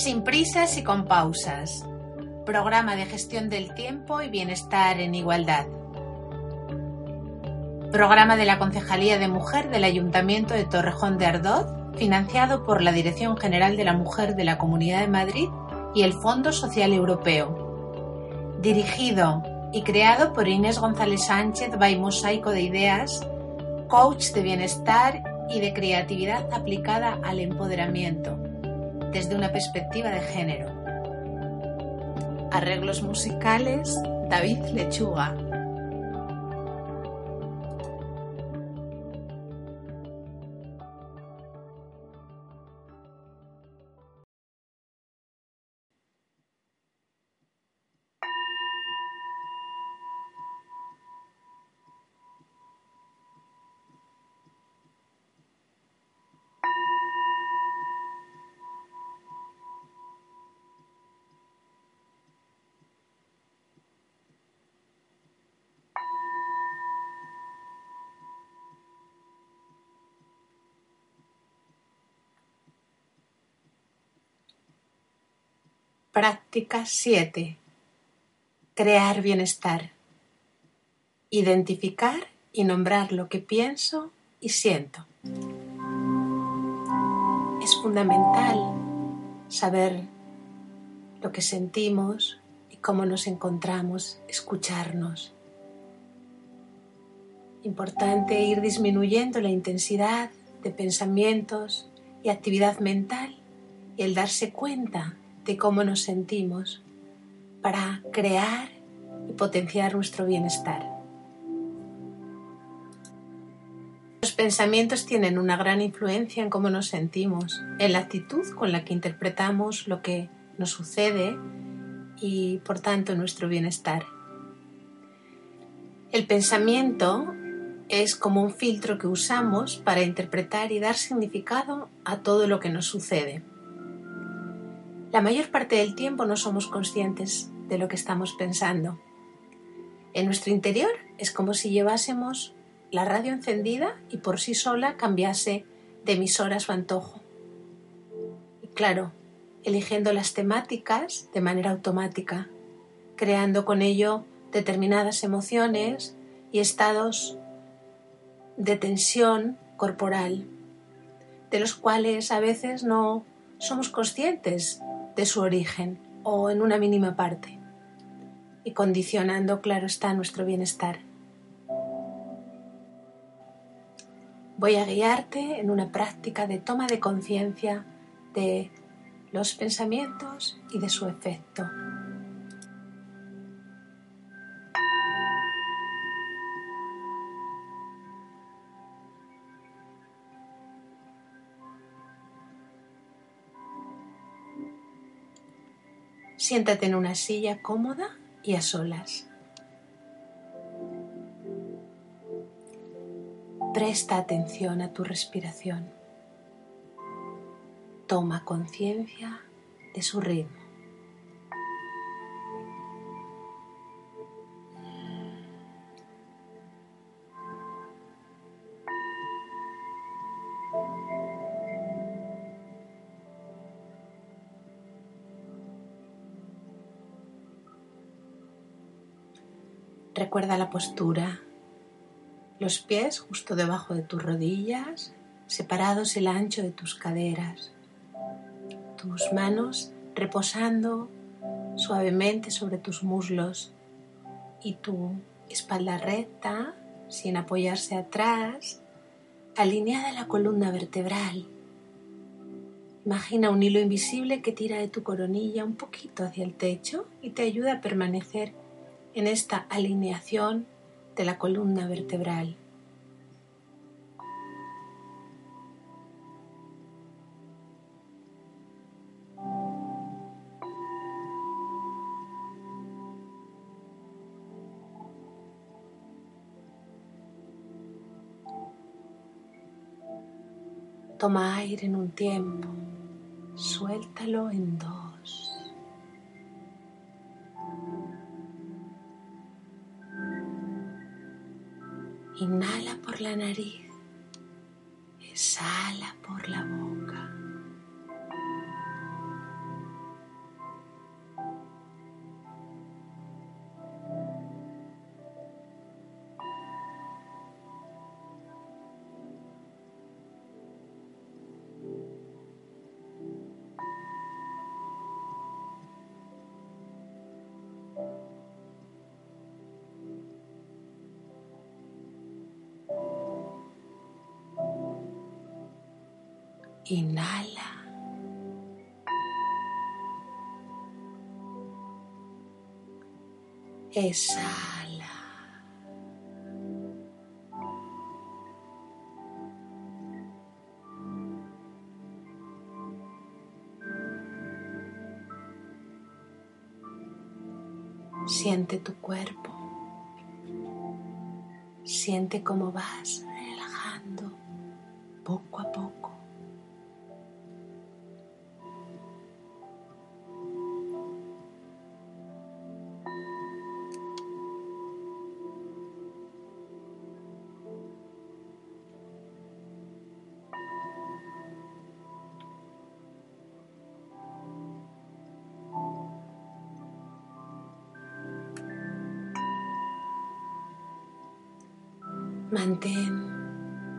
Sin prisas y con pausas. Programa de gestión del tiempo y bienestar en igualdad. Programa de la Concejalía de Mujer del Ayuntamiento de Torrejón de Ardoz, financiado por la Dirección General de la Mujer de la Comunidad de Madrid y el Fondo Social Europeo. Dirigido y creado por Inés González Sánchez by Mosaico de Ideas, coach de bienestar y de creatividad aplicada al empoderamiento desde una perspectiva de género. Arreglos musicales, David Lechuga. Práctica 7. Crear bienestar. Identificar y nombrar lo que pienso y siento. Es fundamental saber lo que sentimos y cómo nos encontramos, escucharnos. Importante ir disminuyendo la intensidad de pensamientos y actividad mental y el darse cuenta de cómo nos sentimos para crear y potenciar nuestro bienestar. Los pensamientos tienen una gran influencia en cómo nos sentimos, en la actitud con la que interpretamos lo que nos sucede y por tanto nuestro bienestar. El pensamiento es como un filtro que usamos para interpretar y dar significado a todo lo que nos sucede. La mayor parte del tiempo no somos conscientes de lo que estamos pensando. En nuestro interior es como si llevásemos la radio encendida y por sí sola cambiase de emisora a su antojo. Y claro, eligiendo las temáticas de manera automática, creando con ello determinadas emociones y estados de tensión corporal, de los cuales a veces no somos conscientes de su origen o en una mínima parte y condicionando, claro está, nuestro bienestar. Voy a guiarte en una práctica de toma de conciencia de los pensamientos y de su efecto. Siéntate en una silla cómoda y a solas. Presta atención a tu respiración. Toma conciencia de su ritmo. Recuerda la postura, los pies justo debajo de tus rodillas, separados el ancho de tus caderas, tus manos reposando suavemente sobre tus muslos y tu espalda recta, sin apoyarse atrás, alineada a la columna vertebral. Imagina un hilo invisible que tira de tu coronilla un poquito hacia el techo y te ayuda a permanecer en esta alineación de la columna vertebral. Toma aire en un tiempo, suéltalo en dos. Inhala por la nariz, exhala por la boca. Inhala. Exhala. Siente tu cuerpo. Siente cómo vas relajando poco a Mantén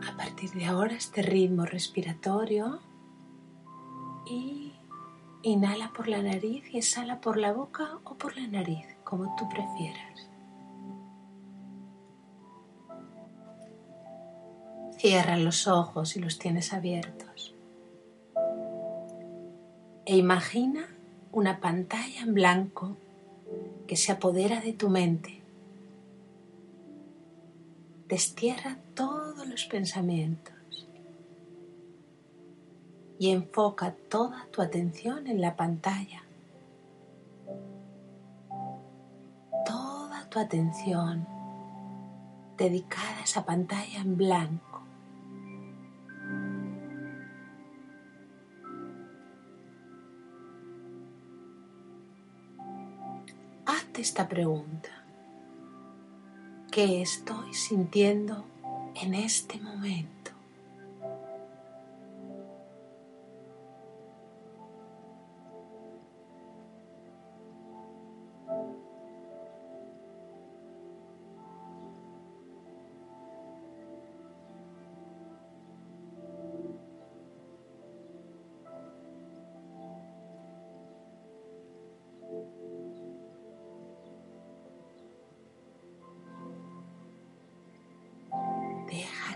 a partir de ahora este ritmo respiratorio y inhala por la nariz y exhala por la boca o por la nariz, como tú prefieras. Cierra los ojos si los tienes abiertos. E imagina una pantalla en blanco que se apodera de tu mente destierra todos los pensamientos y enfoca toda tu atención en la pantalla. Toda tu atención dedicada a esa pantalla en blanco. Hazte esta pregunta. ¿Qué estoy sintiendo en este momento.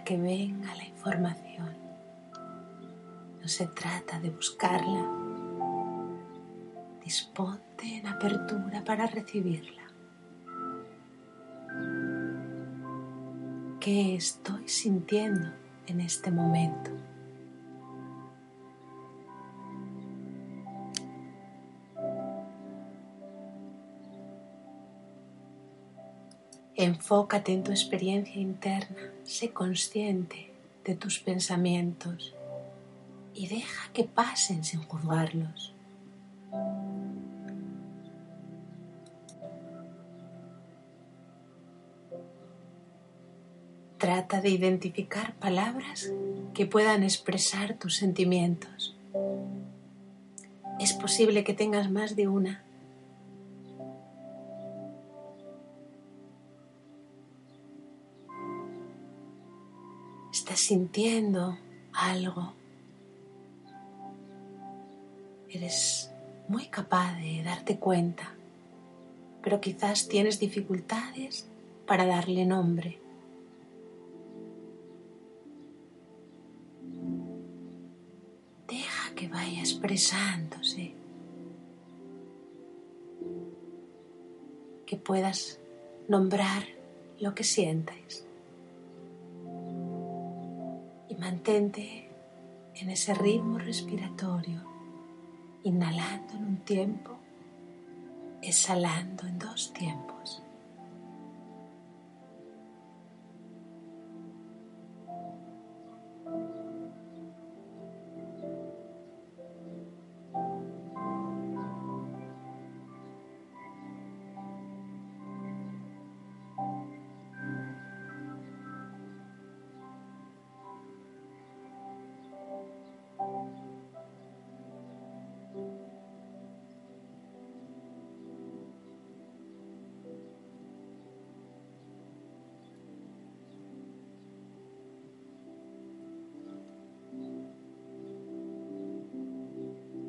Que venga la información. No se trata de buscarla. Disponte en apertura para recibirla. ¿Qué estoy sintiendo en este momento? Enfócate en tu experiencia interna, sé consciente de tus pensamientos y deja que pasen sin juzgarlos. Trata de identificar palabras que puedan expresar tus sentimientos. Es posible que tengas más de una sintiendo algo. Eres muy capaz de darte cuenta, pero quizás tienes dificultades para darle nombre. Deja que vaya expresándose, que puedas nombrar lo que sientes mantente en ese ritmo respiratorio, inhalando en un tiempo, exhalando en dos tiempos.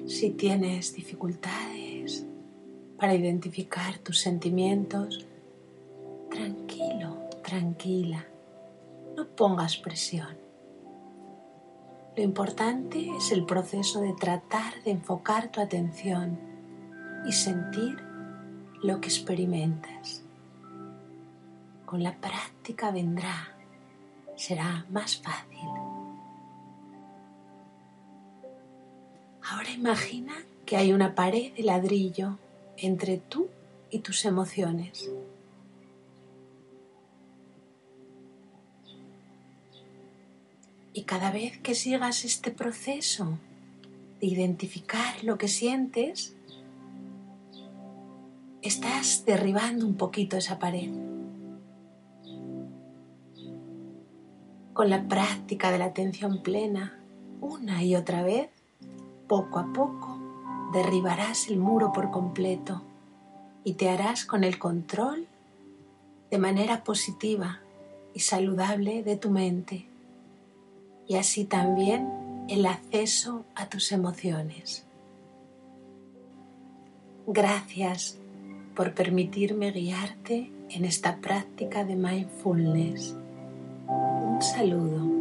Si tienes dificultades para identificar tus sentimientos, tranquilo, tranquila, no pongas presión. Lo importante es el proceso de tratar de enfocar tu atención y sentir lo que experimentas. Con la práctica vendrá, será más fácil. Ahora imagina que hay una pared de ladrillo entre tú y tus emociones. Y cada vez que sigas este proceso de identificar lo que sientes, estás derribando un poquito esa pared. Con la práctica de la atención plena, una y otra vez, poco a poco, derribarás el muro por completo y te harás con el control de manera positiva y saludable de tu mente y así también el acceso a tus emociones. Gracias por permitirme guiarte en esta práctica de mindfulness. Un saludo.